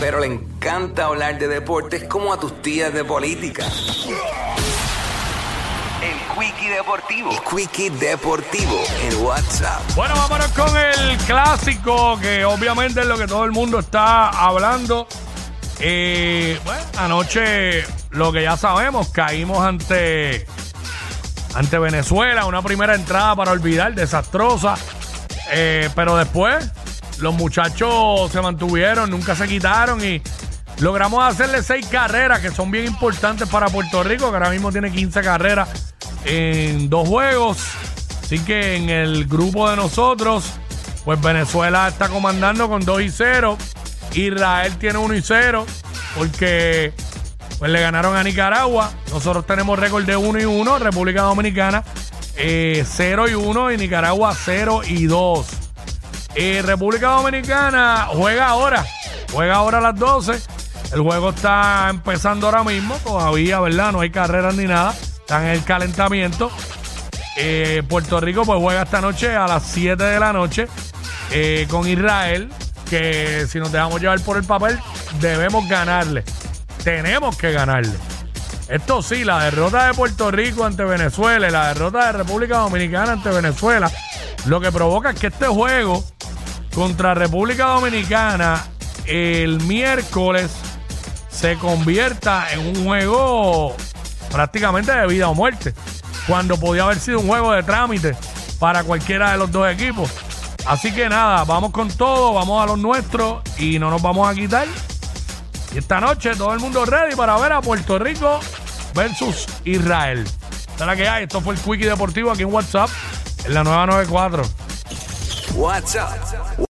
pero le encanta hablar de deportes como a tus tías de política. El Quickie Deportivo. El Quickie Deportivo en WhatsApp. Bueno, vámonos con el clásico, que obviamente es lo que todo el mundo está hablando. Eh, bueno, anoche lo que ya sabemos, caímos ante, ante Venezuela, una primera entrada para olvidar, desastrosa. Eh, pero después los muchachos se mantuvieron, nunca se quitaron y logramos hacerle seis carreras que son bien importantes para Puerto Rico, que ahora mismo tiene 15 carreras en dos juegos. Así que en el grupo de nosotros, pues Venezuela está comandando con 2 y 0. Israel tiene 1 y 0 porque pues le ganaron a Nicaragua. Nosotros tenemos récord de 1 y 1. República Dominicana 0 eh, y 1 y Nicaragua 0 y 2. Eh, República Dominicana juega ahora. Juega ahora a las 12. El juego está empezando ahora mismo. Todavía, ¿verdad? No hay carreras ni nada. Están en el calentamiento. Eh, Puerto Rico pues juega esta noche a las 7 de la noche con Israel. Que si nos dejamos llevar por el papel, debemos ganarle. Tenemos que ganarle. Esto sí, la derrota de Puerto Rico ante Venezuela y la derrota de República Dominicana ante Venezuela, lo que provoca es que este juego contra República Dominicana el miércoles se convierta en un juego prácticamente de vida o muerte, cuando podía haber sido un juego de trámite para cualquiera de los dos equipos. Así que nada, vamos con todo, vamos a los nuestros y no nos vamos a quitar. Y esta noche todo el mundo ready para ver a Puerto Rico versus Israel. La que hay. Esto fue el Quickie Deportivo aquí en WhatsApp, en la nueva 94. WhatsApp